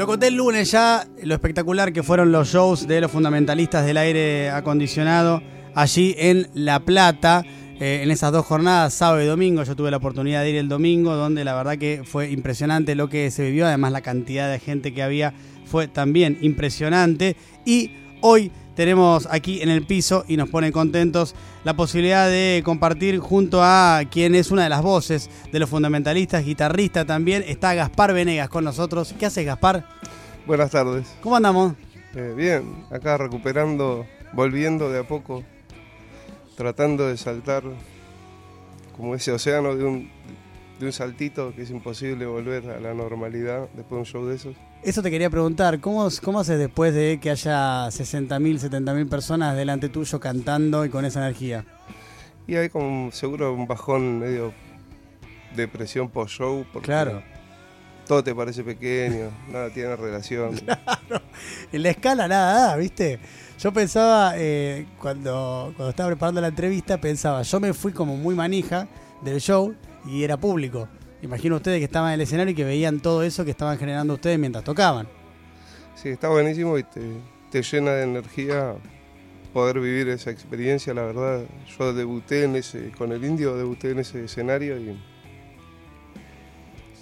Lo conté el lunes ya, lo espectacular que fueron los shows de los fundamentalistas del aire acondicionado allí en La Plata. Eh, en esas dos jornadas, sábado y domingo, yo tuve la oportunidad de ir el domingo, donde la verdad que fue impresionante lo que se vivió, además la cantidad de gente que había fue también impresionante. Y hoy tenemos aquí en el piso y nos pone contentos la posibilidad de compartir junto a quien es una de las voces de los fundamentalistas, guitarrista también, está Gaspar Venegas con nosotros. ¿Qué haces, Gaspar? Buenas tardes. ¿Cómo andamos? Eh, bien, acá recuperando, volviendo de a poco tratando de saltar como ese océano de un, de un saltito que es imposible volver a la normalidad después de un show de esos. Eso te quería preguntar, ¿cómo, cómo haces después de que haya 60.000, 70.000 personas delante tuyo cantando y con esa energía? Y hay como seguro un bajón medio depresión post-show. Claro. Todo te parece pequeño, nada tiene relación. Claro, en la escala nada, ¿viste? Yo pensaba, eh, cuando, cuando estaba preparando la entrevista, pensaba, yo me fui como muy manija del show y era público. Imagino ustedes que estaban en el escenario y que veían todo eso que estaban generando ustedes mientras tocaban. Sí, está buenísimo y te, te llena de energía poder vivir esa experiencia, la verdad. Yo debuté en ese, con el indio, debuté en ese escenario y,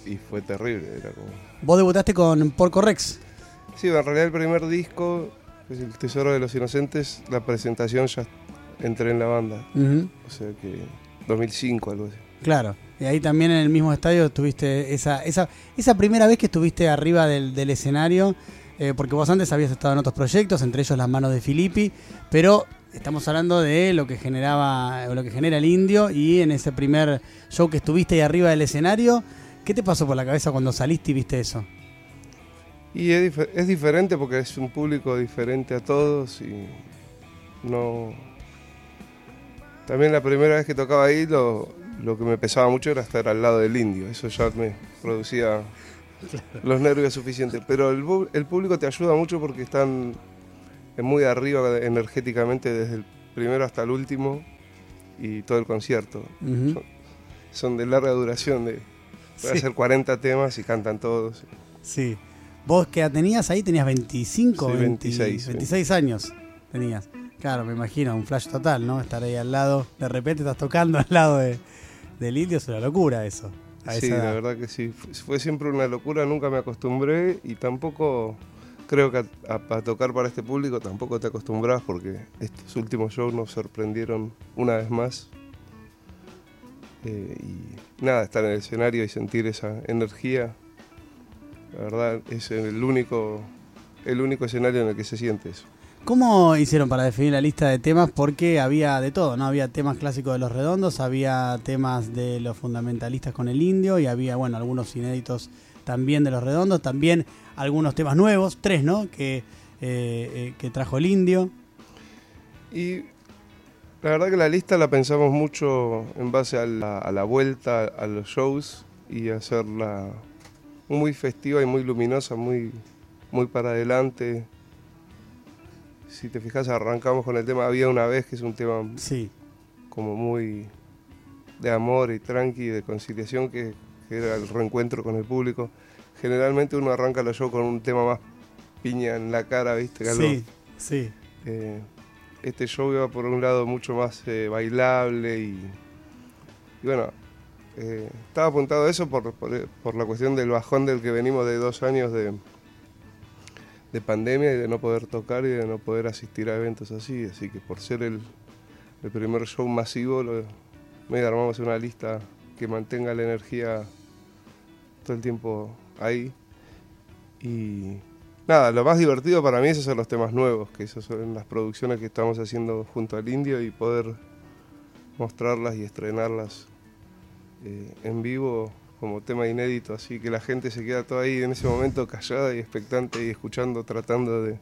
y fue terrible. Era como... ¿Vos debutaste con Porco Rex? Sí, en realidad el primer disco es El Tesoro de los Inocentes, la presentación ya entré en la banda. O sea que 2005, algo así. Claro, y ahí también en el mismo estadio tuviste esa, esa, esa primera vez que estuviste arriba del, del escenario, eh, porque vos antes habías estado en otros proyectos, entre ellos Las Manos de Filippi, pero estamos hablando de lo que generaba, lo que genera el indio, y en ese primer show que estuviste ahí arriba del escenario, ¿qué te pasó por la cabeza cuando saliste y viste eso? Y es, es, diferente porque es un público diferente a todos y no... También la primera vez que tocaba ahí lo, lo que me pesaba mucho era estar al lado del indio, eso ya me producía los nervios suficientes. Pero el, el público te ayuda mucho porque están muy arriba energéticamente desde el primero hasta el último y todo el concierto. Uh -huh. son, son, de larga duración, de puede sí. hacer 40 temas y cantan todos. Sí. ¿Vos que tenías ahí? ¿Tenías 25? Sí, 26. 26 años tenías. Claro, me imagino, un flash total, ¿no? Estar ahí al lado, de repente estás tocando al lado de, del indio, es una locura eso. sí, la verdad que sí. Fue siempre una locura, nunca me acostumbré y tampoco creo que a, a, a, tocar para este público tampoco te acostumbras porque estos últimos shows nos sorprendieron una vez más. Eh, y nada, estar en el escenario y sentir esa energía, la verdad es el único, el único escenario en el que se siente eso. ¿Cómo hicieron para definir la lista de temas? Porque había de todo, ¿no? Había temas clásicos de los redondos, había temas de los fundamentalistas con el indio y había, bueno, algunos inéditos también de los redondos, también algunos temas nuevos, tres, ¿no? Que, eh, eh, que trajo el indio. Y la verdad que la lista la pensamos mucho en base a la, a la vuelta a los shows y hacerla muy festiva y muy luminosa, muy, muy para adelante si te fijas, arrancamos con el tema Había una vez, que es un tema sí. como muy de amor y tranqui, de conciliación, que, que, era el reencuentro con el público. Generalmente uno arranca los shows con un tema más piña en la cara, ¿viste? Algo, sí, sí. Eh, este show iba por un lado mucho más eh, bailable y, y bueno, eh, estaba apuntado a eso por, por, por la cuestión del bajón del que venimos de dos años de de pandemia y de no poder tocar y de no poder asistir a eventos así. Así que por ser el, primer show masivo, lo, medio armamos una lista que mantenga la energía todo el tiempo ahí. Y nada, lo más divertido para mí es hacer los temas nuevos, que esos son las producciones que estamos haciendo junto al Indio y poder mostrarlas y estrenarlas eh, en vivo como tema inédito, así que la gente se queda toda ahí en ese momento callada y expectante y escuchando, tratando de,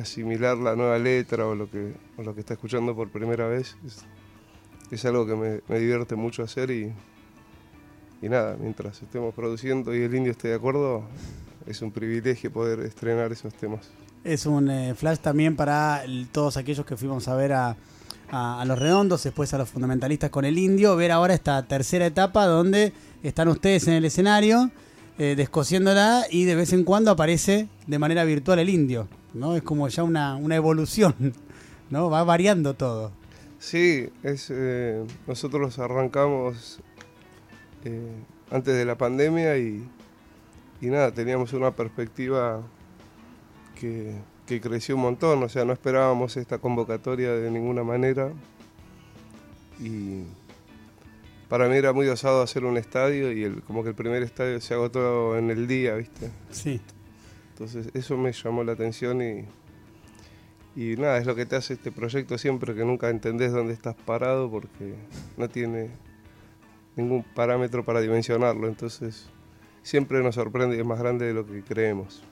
asimilar la nueva letra o lo que, está escuchando por primera vez. Es, algo que me, divierte mucho hacer y, y nada, mientras estemos produciendo y el indio esté de acuerdo, es un privilegio poder estrenar esos temas. Es un eh, flash también para todos aquellos que fuimos a ver a a, los redondos, después a los fundamentalistas con el indio, ver ahora esta tercera etapa donde están ustedes en el escenario eh, descosiéndola y de vez en cuando aparece de manera virtual el indio, ¿no? Es como ya una, una evolución, ¿no? Va variando todo. Sí, es, eh, nosotros arrancamos eh, antes de la pandemia y, y, nada, teníamos una perspectiva que, que, creció un montón, o sea, no esperábamos esta convocatoria de ninguna manera y para mí era muy osado hacer un estadio y el, como que el primer estadio se agotó en el día, ¿viste? Sí. Entonces eso me llamó la atención y y nada, es lo que te hace este proyecto siempre, que nunca entendés dónde estás parado porque no tiene ningún parámetro para dimensionarlo. Entonces siempre nos sorprende y es más grande de lo que creemos.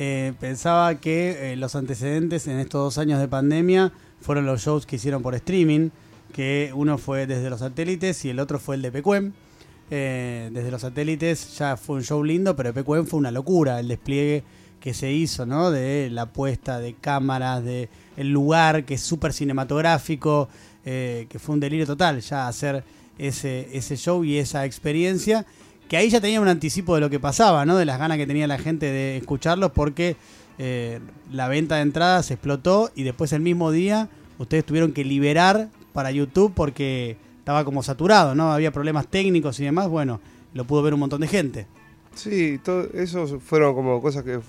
Eh, pensaba que eh, los antecedentes en estos dos años de pandemia fueron los shows que hicieron por streaming, que uno fue desde los satélites y el otro fue el de Pecuem. Eh, desde los satélites ya fue un show lindo, pero Pecuem fue una locura el despliegue que se hizo, ¿no? De la puesta de cámaras, de el lugar que es súper cinematográfico, eh, que fue un delirio total ya hacer ese, ese show y esa experiencia, que ahí ya tenía un anticipo de lo que pasaba, ¿no? De las ganas que tenía la gente de escucharlos porque eh, la venta de entradas explotó y después el mismo día ustedes tuvieron que liberar para YouTube porque estaba como saturado, ¿no? Había problemas técnicos y demás, bueno, lo pudo ver un montón de gente. Sí, todo eso fueron como cosas que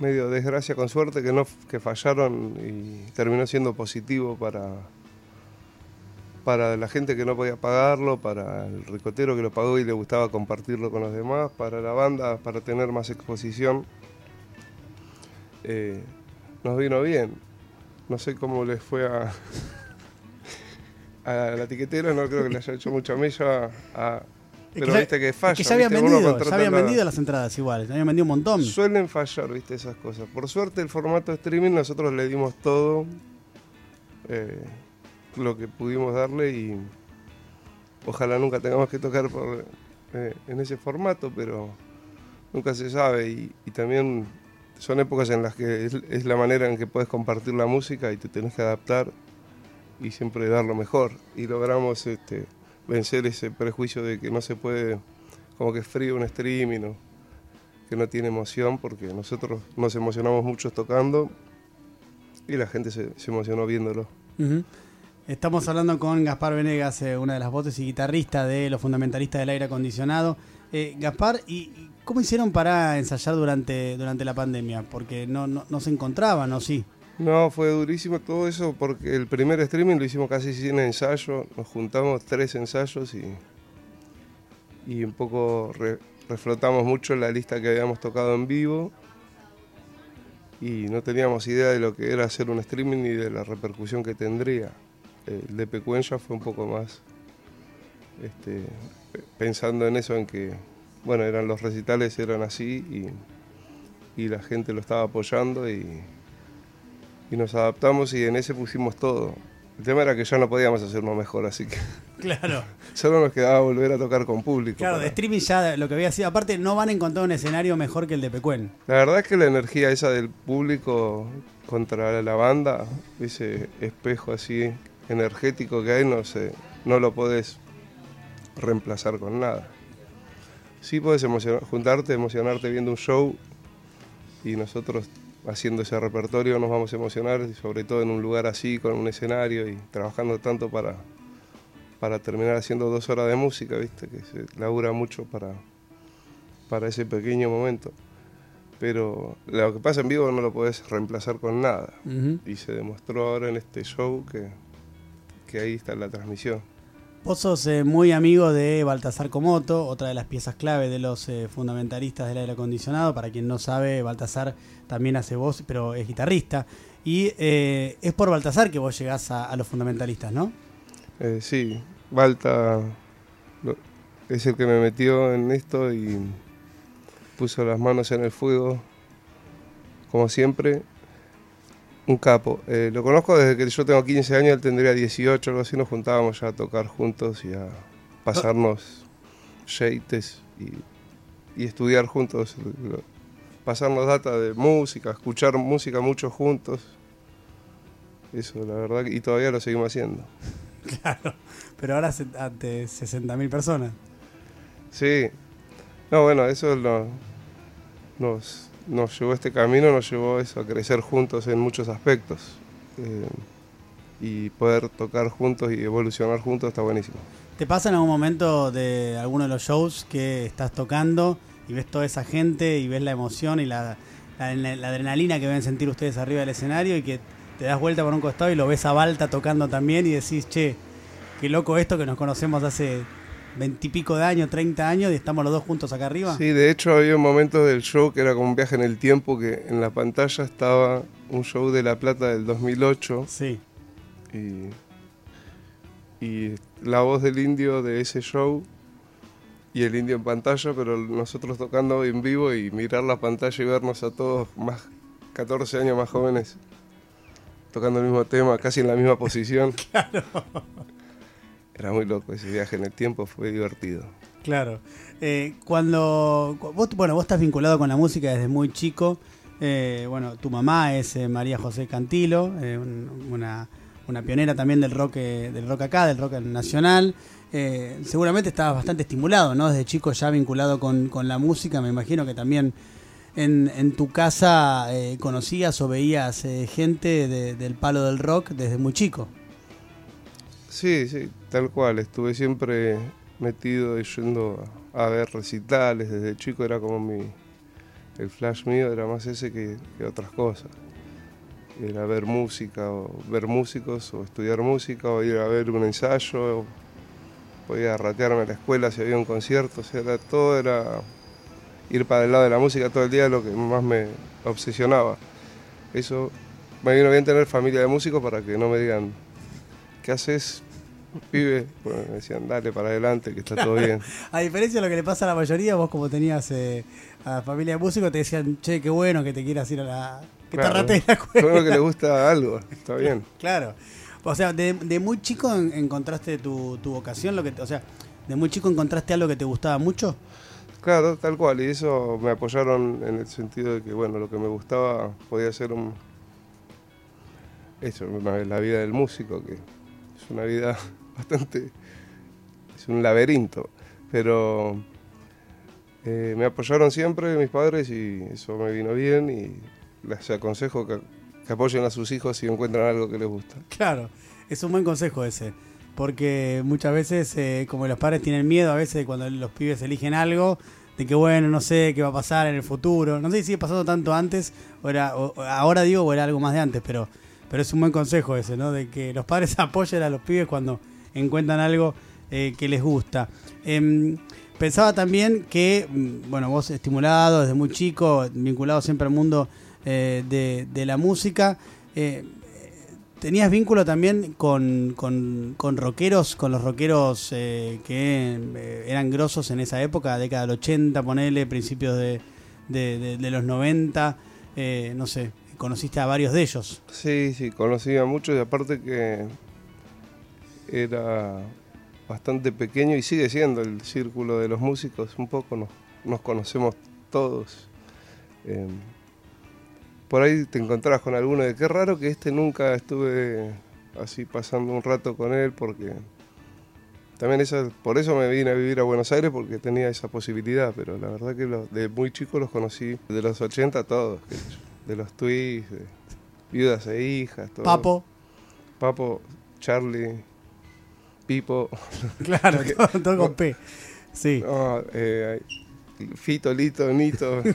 medio desgracia con suerte que no que fallaron y terminó siendo positivo para para la gente que no podía pagarlo, para el ricotero que lo pagó y le gustaba compartirlo con los demás, para la banda para tener más exposición. Eh, nos vino bien. No sé cómo les fue a, a la etiquetera, no creo que le haya hecho mucha mella a, pero viste que falla. que ya habían vendido, ya habían vendido las entradas igual, ya habían vendido un montón. Suelen fallar, viste, esas cosas. Por suerte el formato de streaming nosotros le dimos todo eh, lo que pudimos darle y ojalá nunca tengamos que tocar por, eh, en ese formato, pero nunca se sabe y, también son épocas en las que es, es, la manera en que puedes compartir la música y te tenés que adaptar y siempre dar lo mejor. Y logramos este, vencer ese prejuicio de que no se puede, como que es frío un streaming o que no tiene emoción, porque nosotros nos emocionamos mucho tocando y la gente se, emocionó viéndolo. Estamos hablando con Gaspar Venegas, eh, una de las voces y guitarrista de los fundamentalistas del aire acondicionado. Eh, Gaspar, ¿y cómo hicieron para ensayar durante, durante la pandemia? Porque no, no, se encontraban, ¿o sí? No, fue durísimo todo eso porque el primer streaming lo hicimos casi sin ensayo, nos juntamos tres ensayos y, y un poco reflotamos mucho la lista que habíamos tocado en vivo y no teníamos idea de lo que era hacer un streaming ni de la repercusión que tendría. El de Pecuencha fue un poco más este, pensando en eso, en que, bueno, eran los recitales, eran así y, y la gente lo estaba apoyando y y nos adaptamos y en ese pusimos todo. El tema era que ya no podíamos hacerlo mejor, así que. Claro. Solo nos quedaba volver a tocar con público. Claro, de streaming ya lo que había sido. Aparte, no van a encontrar un escenario mejor que el de Pecuen. La verdad es que la energía esa del público contra la banda, ese espejo así energético que hay, no sé, no lo podés reemplazar con nada. Sí puedes juntarte, emocionarte viendo un show y nosotros haciendo ese repertorio nos vamos a emocionar, sobre todo en un lugar así, con un escenario y trabajando tanto para, para terminar haciendo dos horas de música, ¿viste? que se labura mucho para, para ese pequeño momento. Pero lo que pasa en vivo no lo podés reemplazar con nada. Y se demostró ahora en este show que, que ahí está la transmisión. Vos sos eh, muy amigo de Baltasar Comoto, otra de las piezas clave de los eh, fundamentalistas del aire acondicionado. Para quien no sabe, Baltasar también hace voz, pero es guitarrista. Y eh, es por Baltasar que vos llegás a, los fundamentalistas, ¿no? sí, Balta es el que me metió en esto y puso las manos en el fuego, como siempre. Un capo. Eh, lo conozco desde que yo tengo 15 años, él tendría 18, algo así. Nos juntábamos ya a tocar juntos y a pasarnos yates y, estudiar juntos. Pasarnos data de música, escuchar música mucho juntos. Eso, la verdad, y todavía lo seguimos haciendo. Claro, pero ahora ante 60.000 personas. Sí, No, bueno, eso lo- nos, nos llevó este camino, nos llevó eso, a crecer juntos en muchos aspectos. Eh, y poder tocar juntos y evolucionar juntos está buenísimo. ¿Te pasa en algún momento de alguno de los shows que estás tocando y ves toda esa gente y ves la emoción y la, la- adrenalina que deben sentir ustedes arriba del escenario y que te das vuelta por un costado y lo ves a Balta tocando también y decís, che, qué loco esto que nos conocemos hace veintipico de años, 30 años y estamos los dos juntos acá arriba? Sí, de hecho había momentos del show que era como un viaje en el tiempo, que en la pantalla estaba un show de La Plata del 2008 Sí, y, y la voz del indio de ese show y el indio en pantalla, pero nosotros tocando en vivo y mirar la pantalla y vernos a todos más 14 años más jóvenes tocando el mismo tema, casi en la misma posición. Era muy loco ese viaje en el tiempo, fue divertido. Claro. Eh, cuando cu- vos, bueno, vos estás vinculado con la música desde muy chico. Eh, bueno, tu mamá es eh, María José Cantilo, un- una, una pionera también del rock, del rock acá, del rock nacional. Seguramente estabas bastante estimulado, ¿no? Desde chico ya vinculado con, con la música. Me imagino que también en, en tu casa conocías o veías gente de- del palo del rock desde muy chico. Sí, sí, tal cual. Estuve siempre metido y yendo a, ver recitales. Desde chico era como mi. El flash mío era más ese que, que otras cosas. Era ver música, o ver músicos, o estudiar música, o ir a ver un ensayo. o podía ratearme a la escuela si había un concierto. O sea, todo era ir para el lado de la música todo el día lo que más me obsesionaba. Eso me vino bien tener familia de músicos para que no me digan ¿qué haces, pibe? Bueno, me decían, dale para adelante, que está todo bien. A diferencia de lo que le pasa a la mayoría, vos como tenías eh, a la familia de músicos, te decían, che, qué bueno que te quieras ir a la... que te Claro. ratees la escuela. bueno que le gusta algo, está bien. Claro. O sea, de, de muy chico en- encontraste tu, tu vocación, lo que, te- o sea, de muy chico encontraste algo que te gustaba mucho. Claro, tal cual, y eso me apoyaron en el sentido de que, bueno, lo que me gustaba podía ser un... Eso, la vida del músico, que una vida bastante... es un laberinto, pero eh, me apoyaron siempre mis padres y eso me vino bien y les aconsejo que, que apoyen a sus hijos si encuentran algo que les gusta. Claro, es un buen consejo ese. Porque muchas veces, eh, como los padres tienen miedo a veces cuando los pibes eligen algo, de que bueno, no sé qué va a pasar en el futuro. No sé si sigue pasando tanto antes, o era, o ahora digo, o era algo más de antes, pero, pero es un buen consejo ese, ¿no? De que los padres apoyen a los pibes cuando encuentran algo eh, que les gusta. Em, pensaba también que, mm, bueno, vos estimulado desde muy chico, vinculado siempre al mundo eh, de, la música, eh, tenías vínculo también con, con, con rockeros, con los rockeros eh, que eran grosos en esa época, década del 80, ponele, principios de, de, los 90, eh, no sé, conociste a varios de ellos. Sí, sí, conocía mucho y aparte que era bastante pequeño y sigue siendo el círculo de los músicos, un poco nos, nos conocemos todos. Eh, por ahí te encontrás con alguno de qué raro que este nunca estuve así pasando un rato con él porque también esa, por eso me vine a vivir a Buenos Aires porque tenía esa posibilidad, pero la verdad que de muy chico los conocí de los 80 todos, de los Twigs, de viudas e hijas, todo. Papo, Papo, Charlie, Pipo, claro, todo, todo con P. Sí. no, eh, Fito, Lito, Nito.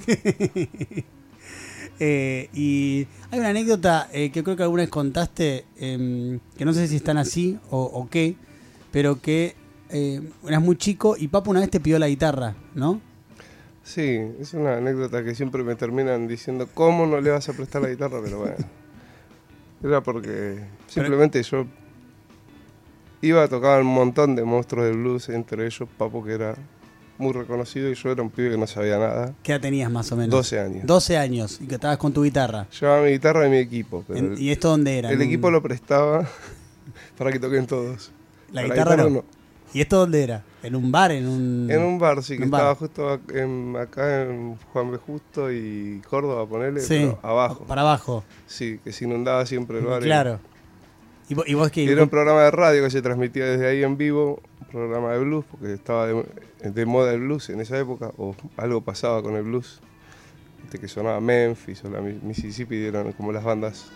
Eh, y hay una anécdota eh, que creo que alguna vez contaste, em, que no sé si están así o, o qué, pero que eras muy chico y Papo una vez te pidió la guitarra, ¿no? Sí, es una anécdota que siempre me terminan diciendo, ¿cómo no le vas a prestar la guitarra? Pero bueno, era porque simplemente yo iba a tocar un montón de monstruos del blues, entre ellos Papo, que era muy reconocido, y yo era un pibe que no sabía nada, ¿Qué edad tenías más o menos? 12 años. 12 años y que estabas con tu guitarra. Llevaba mi guitarra y mi equipo, pero el, ¿Y esto dónde era? el ¿En un- equipo lo prestaba para que toquen todos. La guitarra no. ¿Y esto dónde era? ¿En un bar? ¿En un...? En un bar, sí, que bar. estaba justo en- acá en Juan B. Justo y Córdoba, Sí, pero abajo. Para abajo. Sí, que se inundaba siempre el bar. Claro. ¿Y vos, y vos qué? Era un programa de radio que se transmitía desde ahí en vivo un programa de blues, porque estaba de, de moda el blues en esa época, o algo pasaba con el blues. Que sonaba Memphis o la Mi- Mississippi, eran como las bandas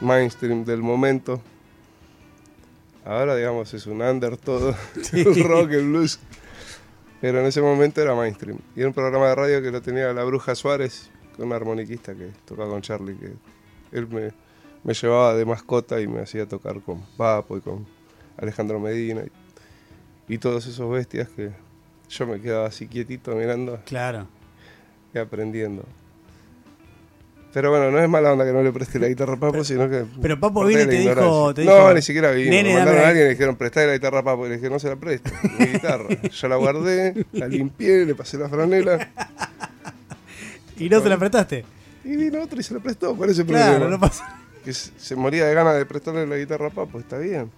mainstream del momento. Ahora, digamos, es un under todo, Sí. el rock, el blues. Pero en ese momento era mainstream. Y era un programa de radio que lo tenía la Bruja Suárez, con un armoniquista que tocaba con Charlie, que él me, me llevaba de mascota y me hacía tocar con Papo y con Alejandro Medina y, y todos esos bestias que yo me quedaba así quietito mirando Claro. y aprendiendo. Pero bueno, no es mala onda que no le preste la guitarra a Papo, sino que. pero Papo vino y te dijo- no, ni siquiera vino. "Nene, Mandaron a alguien y le dijeron, prestá la guitarra a Papo. Y le dije, no se la presto, mi guitarra. Yo la guardé, la limpié, le pasé la franela. Y no se la prestaste. Y vino otro y se la prestó. ¿Cuál es el Claro, problema? no pasa. Que se se moría de ganas de prestarle la guitarra a Papo, está bien.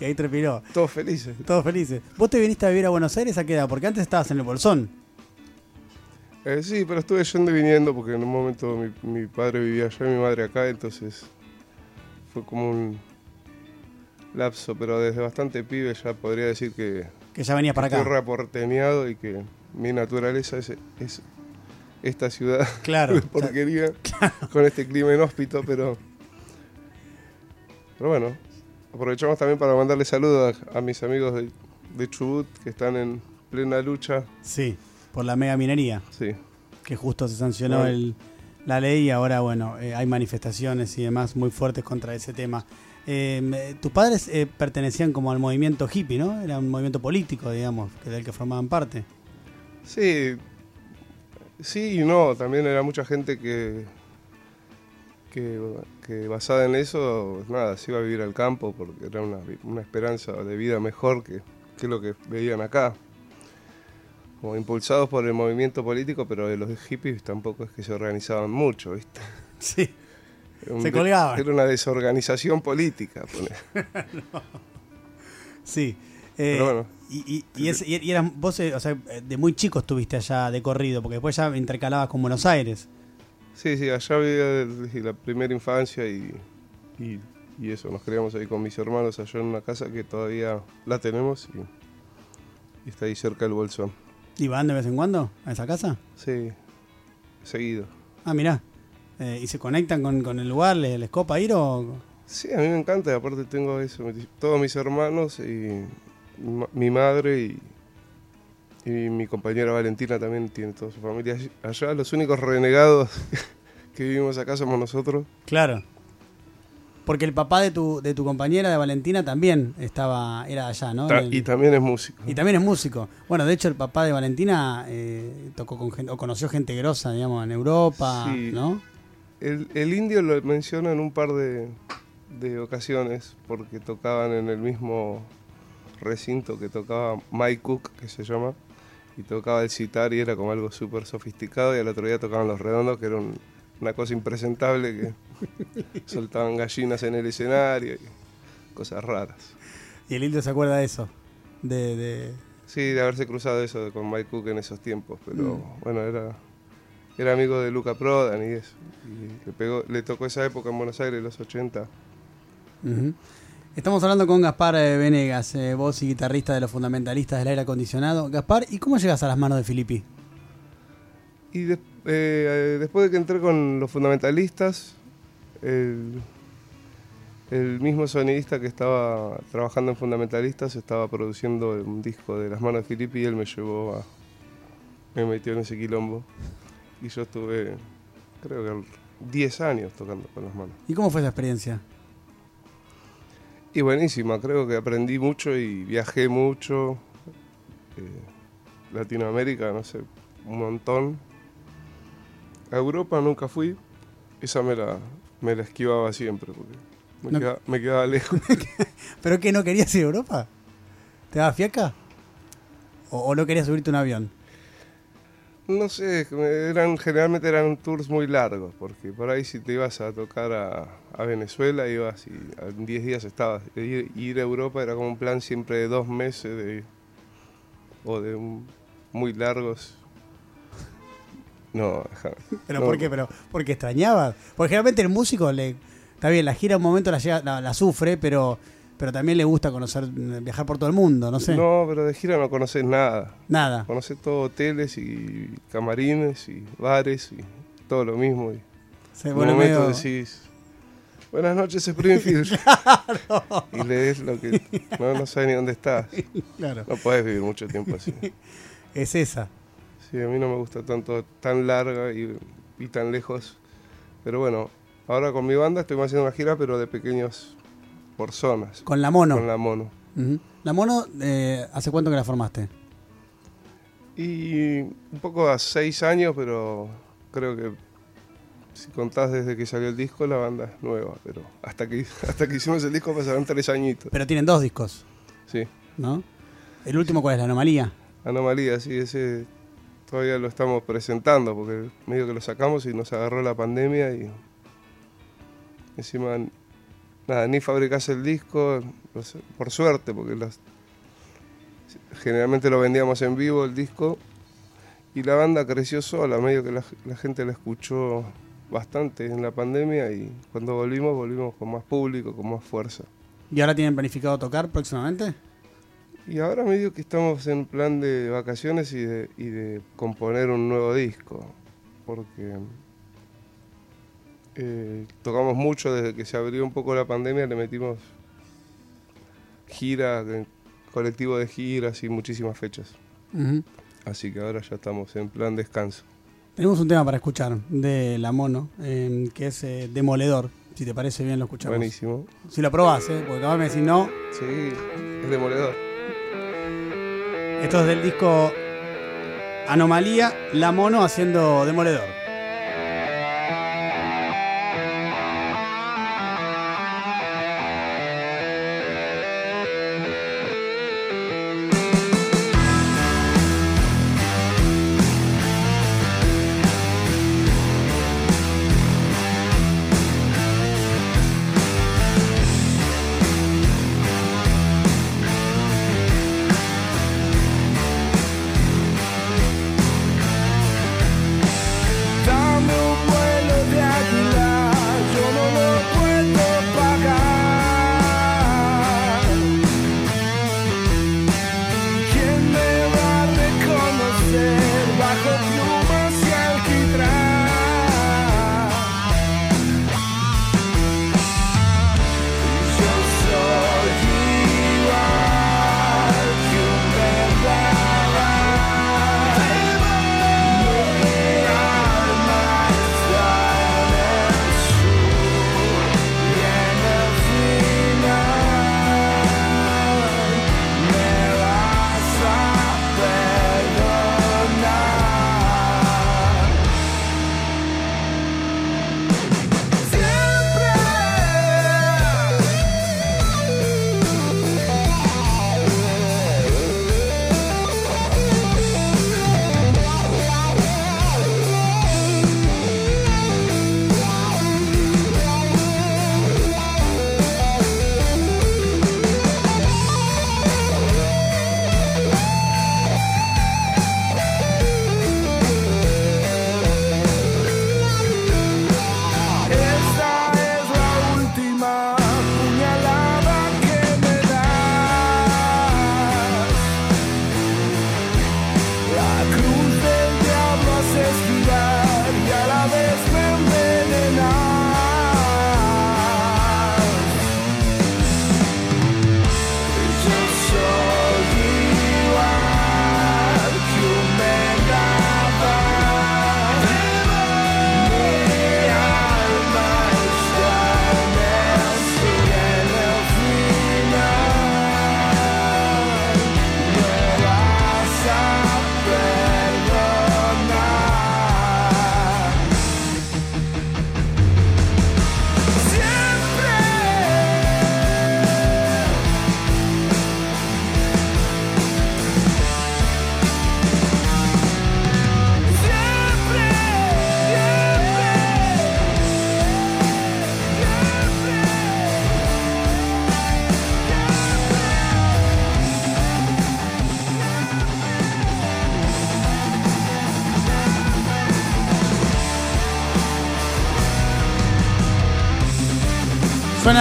Y ahí trepiló. Todos felices. Todos felices. ¿Vos te viniste a vivir a Buenos Aires a qué edad? Porque antes estabas en el Bolsón. Eh, sí, pero estuve yendo y viniendo porque en un momento mi, mi padre vivía allá y mi madre acá, entonces fue como un lapso, pero desde bastante pibe ya podría decir que Que ya venías para estoy acá. reaporteneado y que mi naturaleza es, es esta ciudad Claro. de porquería con este clima inhóspito, pero, pero bueno, aprovechamos también para mandarle saludos a, a mis amigos de, de Chubut que están en plena lucha. Sí, por la mega minería. Sí, que justo se sancionó el, la ley y ahora, bueno, eh, hay manifestaciones y demás muy fuertes contra ese tema. Eh, me- tus padres eh, pertenecían como al movimiento hippie, ¿no? Era un movimiento político, digamos, del que formaban parte. Sí, sí y no. También era mucha gente que, que, que basada en eso, nada, se iba a vivir al campo porque era una, una esperanza de vida mejor que, que lo que veían acá. Como impulsados por el movimiento político, pero los hippies tampoco es que se organizaban mucho, ¿viste? Sí. Un Se de- colgaban. Era una desorganización política. Sí. Eh, Pero bueno. Y, y, y, es- y- y eras, vos, eh, o sea, de muy chico estuviste allá de corrido, porque después ya intercalabas con Buenos Aires. Sí, sí, allá vivía desde la primera infancia y, y, y eso, nos criamos ahí con mis hermanos allá en una casa que todavía la tenemos y, y está ahí cerca del bolsón. ¿Y van de vez en cuando a esa casa? Sí, seguido. Ah, mirá. Eh, ¿Y se conectan con, con el lugar? ¿Les, les copa ir o...? Sí, a mí me encanta, y aparte tengo eso, todos mis hermanos y mi ma- mi madre y, y mi compañera Valentina también tiene toda su familia allá. Los únicos renegados que vivimos acá somos nosotros. Claro. Porque el papá de tu, de tu compañera, de Valentina, también estaba era allá, ¿no? Ta- En el- y también es músico. y también es músico. Bueno, de hecho, el papá de Valentina eh, tocó con gente, o conoció gente grosa, digamos, en Europa, Sí. ¿no? El, el indio lo menciona en un par de, de ocasiones porque tocaban en el mismo recinto que tocaba Mike Cook, que se llama, y tocaba el sitar y era como algo súper sofisticado y al otro día tocaban los redondos, que era un- una cosa impresentable, que soltaban gallinas en el escenario y cosas raras. Y el indio se acuerda de eso. De, de- Sí, de haberse cruzado eso con Mike Cook en esos tiempos, pero Mm. bueno, era, era amigo de Luca Prodan y eso. Y le, pegó, le tocó esa época en Buenos Aires, los 80. Ujú. Estamos hablando con Gaspar eh, Venegas, eh, voz y guitarrista de los fundamentalistas del aire acondicionado. Gaspar, ¿y cómo llegas a las manos de Filippi? Y de- eh, después de que entré con los fundamentalistas, el, el mismo sonidista que estaba trabajando en fundamentalistas estaba produciendo un disco de las manos de Filippi y él me llevó a. me metió en ese quilombo. Y yo estuve, creo que 10 años tocando con las manos. ¿Y cómo fue esa experiencia? Y buenísima, creo que aprendí mucho y viajé mucho. Eh, Latinoamérica, no sé, un montón. A Europa nunca fui. Esa me la, me la esquivaba siempre porque me, No- queda- me quedaba lejos. ¿Pero qué, no querías ir a Europa? ¿Te daba fiaca? ¿O, o no querías subirte un avión? No sé, eran, generalmente eran tours muy largos, porque por ahí si te ibas a tocar a, a Venezuela, ibas y en 10 días estabas. Ir, ir a Europa era como un plan siempre de dos meses de, o de un- muy largos. No. ¿Pero No. por qué? ¿Pero porque extrañabas? Porque generalmente el músico le... Está bien, la gira un momento la, llega- la, la sufre, pero pero también le gusta conocer, viajar por todo el mundo, no sé. No, pero de gira no conoces nada. Nada. Conoces todo hoteles y camarines y bares y todo lo mismo. Y Se en un momento medio- decís, buenas noches Springfield. y lees lo que no, no sabes ni dónde estás. Claro, No podés vivir mucho tiempo así. es esa. Sí, a mí no me gusta tanto, tan larga y, y tan lejos. Pero bueno, ahora con mi banda estoy haciendo una gira, pero de pequeños por zonas. Con la mono. Con la mono. La mono, eh, ¿hace cuánto que la formaste? Y un poco a seis años, pero creo que si contás desde que salió el disco, la banda es nueva. Pero hasta que, hasta que hicimos el disco pasaron tres añitos. Pero tienen dos discos, Sí. ¿no? ¿El último cuál es? ¿La anomalía? Anomalía, sí, ese todavía lo estamos presentando, porque medio que lo sacamos y nos agarró la pandemia y encima, nada, ni fabricás el disco, sé, por suerte, porque generalmente lo vendíamos en vivo el disco y la banda creció sola, medio que la gente la escuchó bastante en la pandemia y cuando volvimos, volvimos con más público, con más fuerza. ¿Y ahora tienen planificado tocar próximamente? Y ahora medio que estamos en plan de vacaciones y de, y de componer un nuevo disco, porque eh, tocamos mucho desde que se abrió un poco la pandemia, le metimos gira, colectivo de giras y muchísimas fechas. Así que ahora ya estamos en plan descanso. Tenemos un tema para escuchar de La Mono, eh, que es eh, Demoledor. Si te parece bien, lo escuchamos. Buenísimo. Si lo probás, ¿eh? porque capaz me decís no. Sí, es demoledor. Esto es del disco Anomalía, La Mono haciendo Demoledor.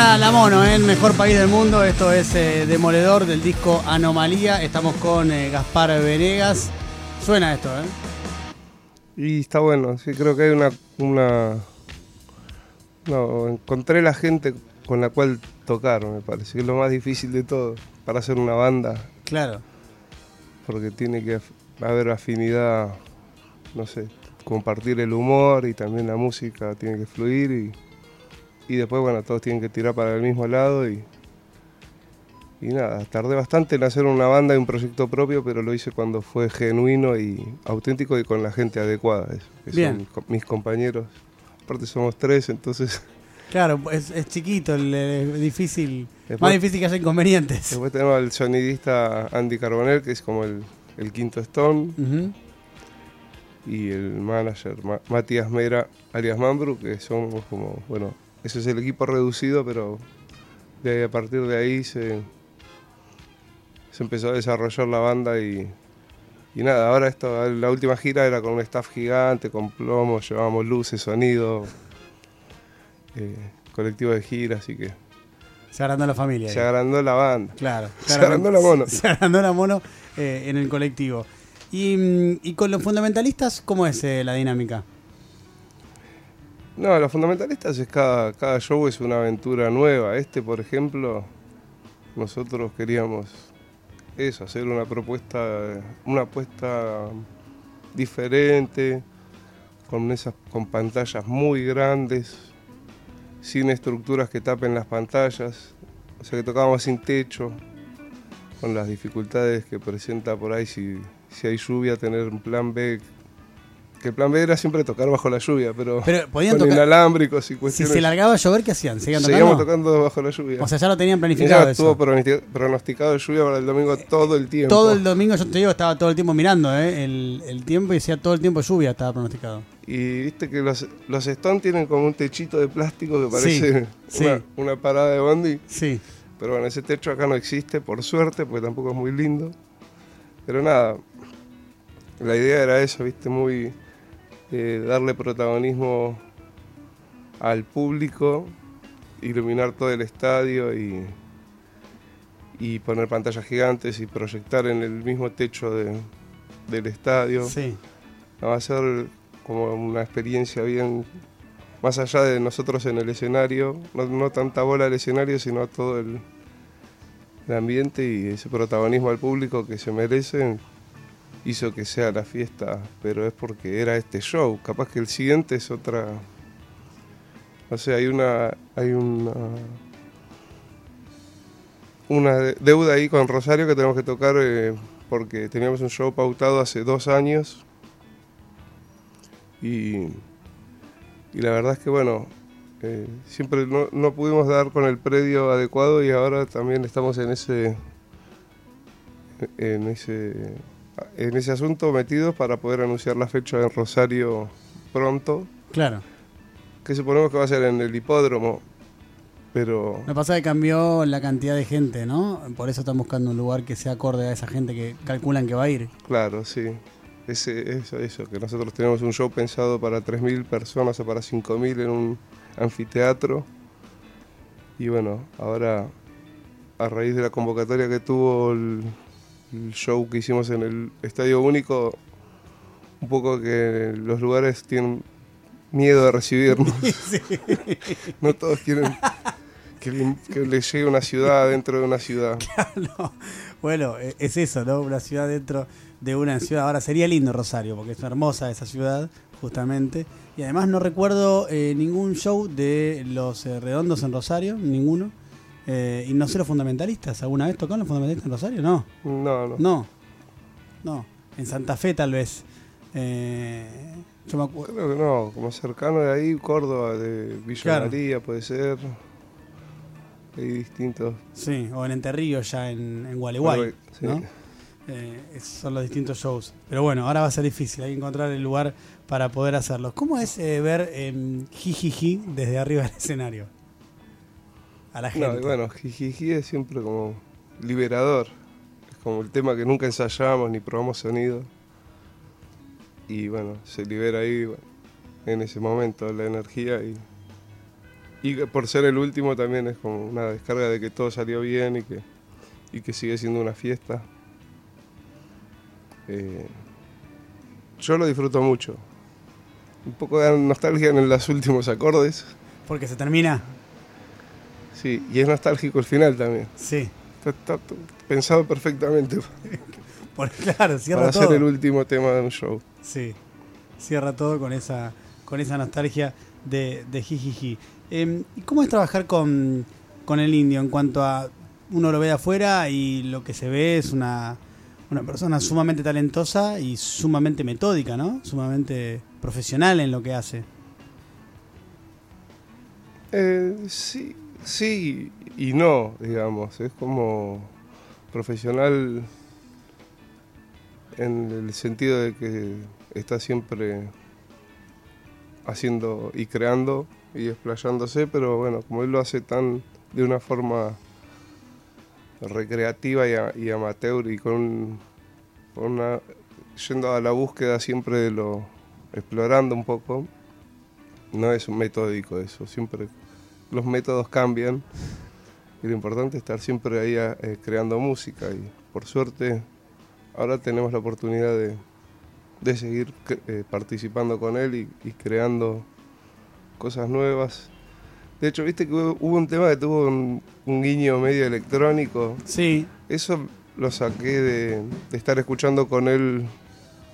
Suena la mono, ¿eh? el mejor país del mundo. Esto es eh, Demoledor del disco Anomalía. Estamos con eh, Gaspar Venegas. Suena esto, ¿eh? Y está bueno, sí, creo que hay una, una. No, encontré la gente con la cual tocar, me parece, que es lo más difícil de todo para hacer una banda. Claro. Porque tiene que haber afinidad, no sé, compartir el humor y también la música tiene que fluir y, y después, bueno, todos tienen que tirar para el mismo lado y, y nada, tardé bastante en hacer una banda y un proyecto propio, pero lo hice cuando fue genuino y auténtico y con la gente adecuada, eso, que Bien. son mis compañeros. Aparte somos tres, entonces Claro, es, es chiquito, el, el difícil. Después- más difícil que hacer inconvenientes. después tenemos al sonidista Andy Carbonell, que es como el, el quinto Stone, Ujú. y el manager Ma- Matías Mera, alias Mambru, que somos como, bueno, ese es el equipo reducido, pero de a partir de ahí se, se empezó a desarrollar la banda y, y nada, ahora esto, la última gira era con un staff gigante, con plomo, llevábamos luces, sonido, eh, colectivo de gira, así que Se agrandó la familia. se agrandó la banda. Claro. Se agrandó la mono. Se agrandó la mono eh, en el colectivo. Y, mm, y con los fundamentalistas, ¿cómo es eh, la dinámica? No, los fundamentalistas es cada, cada show es una aventura nueva. Este, por ejemplo, nosotros queríamos eso, hacer una propuesta, una apuesta diferente, con esas, con pantallas muy grandes, sin estructuras que tapen las pantallas, o sea que tocábamos sin techo, con las dificultades que presenta por ahí si, si hay lluvia, tener un plan B. Que el plan B era siempre tocar bajo la lluvia, pero, Pero podían con tocar. inalámbricos y Si cuestiones. se largaba a llover, ¿qué hacían? ¿Seguían Seguíamos tocando? tocando bajo la lluvia. O sea, ya lo tenían Ya planificado estuvo eso. pronosti- pronosticado lluvia para el domingo todo el tiempo. Todo el domingo, yo te digo, estaba todo el tiempo mirando ¿eh? el, el tiempo y decía todo el tiempo lluvia, estaba pronosticado. Y viste que los, los Stone tienen como un techito de plástico que parece sí. una, una parada de bondi. Sí. Pero bueno, ese techo acá no existe, por suerte, porque tampoco es muy lindo. Pero nada, la idea era eso, viste, muy eh, darle protagonismo al público, iluminar todo el estadio y, y poner pantallas gigantes y proyectar en el mismo techo de- del estadio. Sí. Va a ser como una experiencia bien más allá de nosotros en el escenario, no, no tanta bola al escenario, sino todo el, el ambiente y ese protagonismo al público que se merecen hizo que sea la fiesta, pero es porque era este show. Capaz que el siguiente es otra. No sé, hay una. hay una. una de- deuda ahí con Rosario que tenemos que tocar eh, porque teníamos un show pautado hace dos años. Y, y la verdad es que bueno, eh, siempre no, no pudimos dar con el predio adecuado y ahora también estamos en ese en ese en ese asunto metidos para poder anunciar la fecha en Rosario pronto, Claro. que suponemos que va a ser en el hipódromo, pero Lo que pasa es que cambió la cantidad de gente, ¿no? Por eso están buscando un lugar que sea acorde a esa gente que calculan que va a ir. claro, sí. Ese, eso, eso, que nosotros tenemos un show pensado para 3.000 personas o para 5.000 en un anfiteatro. Y bueno, ahora a raíz de la convocatoria que tuvo el, el show que hicimos en el Estadio Único, un poco que los lugares tienen miedo de recibirnos. no todos quieren que, le- que les llegue una ciudad dentro de una ciudad. No, Bueno, e- es eso, ¿no? Una ciudad dentro de una ciudad. Ahora sería lindo Rosario, porque es hermosa esa ciudad, justamente. Y además no recuerdo eh, ningún show de los eh, redondos en Rosario, ninguno. Eh, y no sé los fundamentalistas. ¿Alguna vez tocaron los fundamentalistas en Rosario? No, No, no. no, no. En Santa Fe tal vez. Eh, yo me acuerdo. Creo que no, como cercano de ahí, Córdoba, de Villa Claro. María puede ser. Hay distintos. Sí, o en Enterrío ya en, en Gualeguay. Sí. ¿no? Eh, esos son los distintos shows. Pero bueno, ahora va a ser difícil, hay que encontrar el lugar para poder hacerlos. ¿Cómo es eh, ver eh, Jijiji desde arriba del escenario? A la gente. No, y bueno, Jijiji es siempre como liberador. Es como el tema que nunca ensayamos ni probamos sonido. Y bueno, se libera ahí bueno, en ese momento la energía y, Y por ser el último también es como una descarga de que todo salió bien y que, y que sigue siendo una fiesta. Eh, yo lo disfruto mucho. Un poco de nostalgia en los últimos acordes. Porque se termina. Sí, y es nostálgico el final también. Sí. Está, pensado perfectamente. claro, cierra para todo. ser el último tema de un show. Sí, cierra todo con esa, con esa nostalgia de, de jijiji. Em, ¿Y cómo es trabajar con, con el indio en cuanto a uno lo ve de afuera y lo que se ve es una, una persona sumamente talentosa y sumamente metódica, ¿no? Sumamente profesional en lo que hace. Eh, sí, sí y no, digamos. Es como profesional en el sentido de que está siempre haciendo y creando y explayándose, pero bueno, como él lo hace tan de una forma recreativa y, amateur y con, una yendo a la búsqueda siempre de lo explorando un poco, no es un metódico eso, siempre los métodos cambian y lo importante es estar siempre ahí eh, creando música y por suerte ahora tenemos la oportunidad de, de seguir eh, participando con él y, creando cosas nuevas. De hecho, viste que hubo, un tema que tuvo un, guiño medio electrónico. Sí. Eso lo saqué de, estar escuchando con él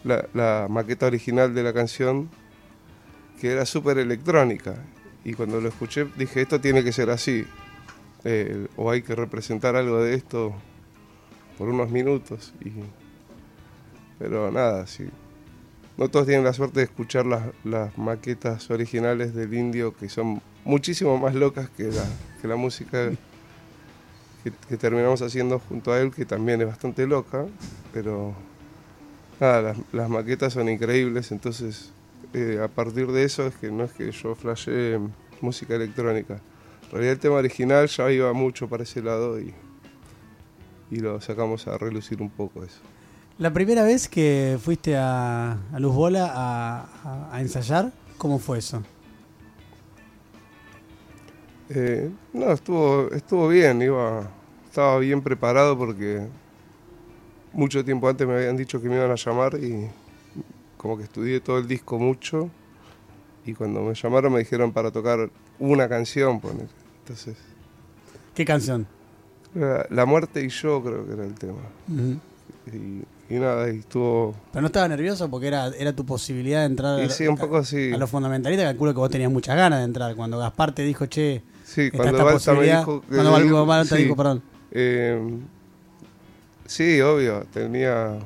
la, maqueta original de la canción, que era súper electrónica. Y cuando lo escuché dije, esto tiene que ser así. Eh, o hay que representar algo de esto por unos minutos. Y, pero nada, sí, no todos tienen la suerte de escuchar las, maquetas originales del indio, que son muchísimo más locas que la, que la música que, terminamos haciendo junto a él, que también es bastante loca, pero nada, las, maquetas son increíbles, entonces eh, a partir de eso es que no es que yo flashé música electrónica. En realidad el tema original ya iba mucho para ese lado y, y lo sacamos a relucir un poco eso. La primera vez que fuiste a, Luz Bola a, ensayar, ¿cómo fue eso? Eh, no, estuvo, estuvo bien, iba, estaba bien preparado porque mucho tiempo antes me habían dicho que me iban a llamar y como que estudié todo el disco mucho y cuando me llamaron me dijeron para tocar una canción, poner. Entonces. ¿Qué canción? La, muerte y yo creo que era el tema. y, y nada, y estuvo... Pero no estaba nervioso porque era, era tu posibilidad de entrar sí, un poco sí. a los fundamentalistas. Calculo que vos tenías muchas ganas de entrar. Cuando Gaspar te dijo, che, sí, cuando Balta me dijo... cuando Balta dijo, perdón. Eh, sí, obvio, tenía...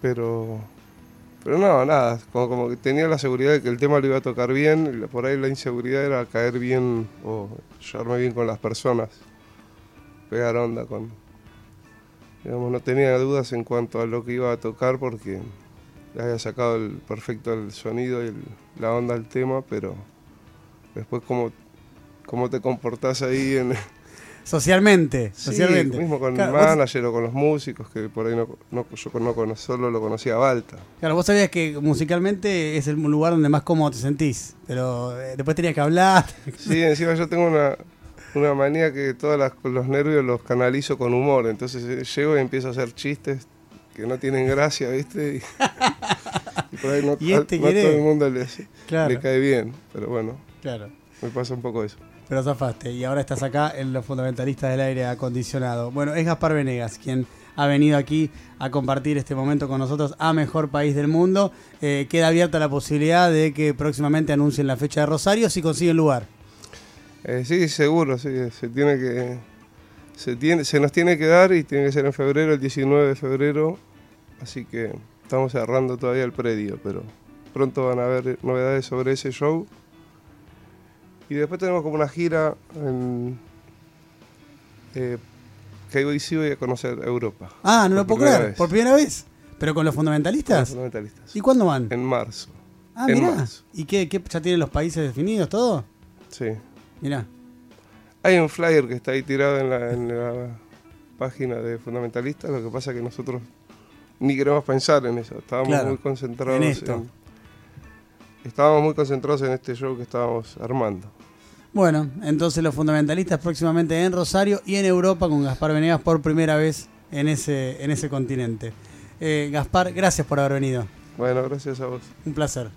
Pero... Pero no, nada, como, como que tenía la seguridad de que el tema lo iba a tocar bien, por ahí la inseguridad era caer bien o llevarme bien con las personas, pegar onda con, no tenía dudas en cuanto a lo que iba a tocar porque había sacado el perfecto el sonido y la onda del tema, pero después cómo, cómo te comportás ahí en... Socialmente, socialmente. mismo con el manager o con los músicos, que por ahí no, yo no solo lo conocía a Balta. Claro, vos sabías que musicalmente es el lugar donde más cómodo te sentís, pero eh, después tenías que hablar. Sí, encima yo tengo una, una manía que todos los nervios los canalizo con humor. Entonces eh, llego y empiezo a hacer chistes que no tienen gracia, ¿viste? Y, por ahí no, este todo el mundo le, cae bien. Pero bueno, claro. me pasa un poco eso. Pero zafaste y ahora estás acá en los fundamentalistas del aire acondicionado. Bueno, es Gaspar Venegas quien ha venido aquí a compartir este momento con nosotros a Mejor País del Mundo. Eh, queda abierta la posibilidad de que próximamente anuncien la fecha de Rosario si consiguen lugar. Eh, sí, seguro, se tiene que se tiene se nos tiene que dar y tiene que ser en febrero, el 19 de febrero, así que estamos cerrando todavía el predio, pero pronto van a haber novedades sobre ese show. Y después tenemos como una gira en eh, que hoy sí voy a conocer Europa. Ah, no lo puedo creer, por primera vez. ¿Pero con los fundamentalistas? los fundamentalistas. ¿Y cuándo van? En marzo. Ah, mira. ¿Y qué, qué, ya tienen los países definidos todo? Sí. Mira. Hay un flyer que está ahí tirado en la, página de Fundamentalistas, lo que pasa es que nosotros ni queremos pensar en eso, estábamos muy concentrados en, estábamos muy concentrados en este show que estábamos armando. Bueno, entonces los fundamentalistas próximamente en Rosario y en Europa con Gaspar Venegas por primera vez en ese, en ese continente. Eh, Gaspar, gracias por haber venido. Bueno, gracias a vos. Un placer.